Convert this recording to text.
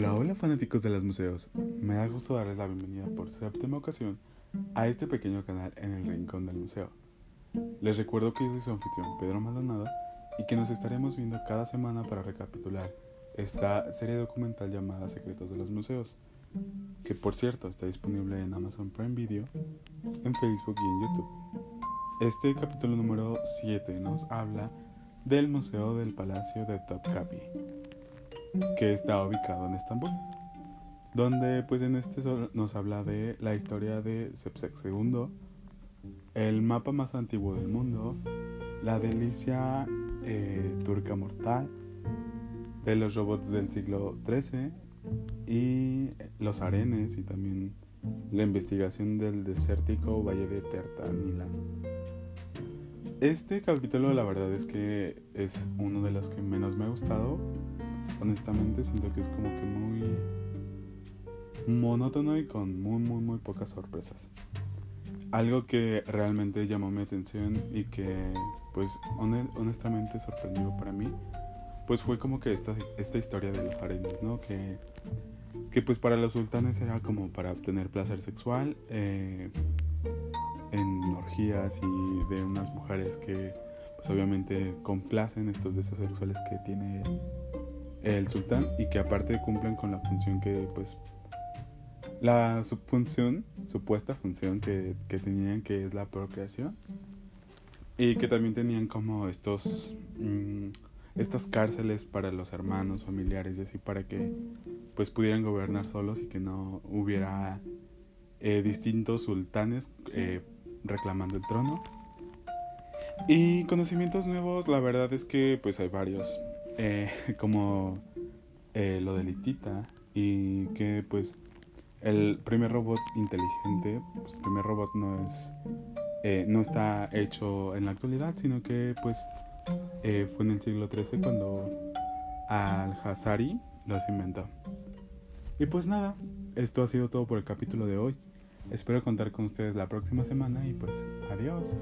Hola, hola fanáticos de los museos. Me da gusto darles la bienvenida por séptima ocasión a este pequeño canal en el Rincón del Museo. Les recuerdo que yo soy su anfitrión Pedro Maldonado y que nos estaremos viendo cada semana para recapitular esta serie documental llamada Secretos de los Museos, que por cierto está disponible en Amazon Prime Video, en Facebook y en YouTube. Este capítulo número 7 nos habla del Museo del Palacio de Topkapi que está ubicado en Estambul, donde pues en este nos habla de la historia de Sepsek II, el mapa más antiguo del mundo, la delicia eh, turca mortal, de los robots del siglo XIII y los arenes y también la investigación del desértico valle de Tertanilán. Este capítulo la verdad es que es uno de los que menos me ha gustado honestamente siento que es como que muy monótono y con muy muy muy pocas sorpresas. Algo que realmente llamó mi atención y que pues honestamente sorprendió para mí, pues fue como que esta, esta historia de los harenes, ¿no? Que, que pues para los sultanes era como para obtener placer sexual eh, en orgías y de unas mujeres que pues obviamente complacen estos deseos sexuales que tiene el sultán y que aparte cumplen con la función que pues la función, supuesta función que, tenían que es la procreación. Y que también tenían como estos mm, estas cárceles para los hermanos familiares así para que pues pudieran gobernar solos y que no hubiera eh, distintos sultanes eh, reclamando el trono. Y conocimientos nuevos la verdad es que pues hay varios eh, como eh, lo de Litita y que pues el primer robot inteligente, pues el primer robot no es eh, no está hecho en la actualidad, sino que pues fue en el siglo XIII cuando Al-Hazari los inventó. Y pues nada, esto ha sido todo por el capítulo de hoy. Espero contar con ustedes la próxima semana y pues adiós.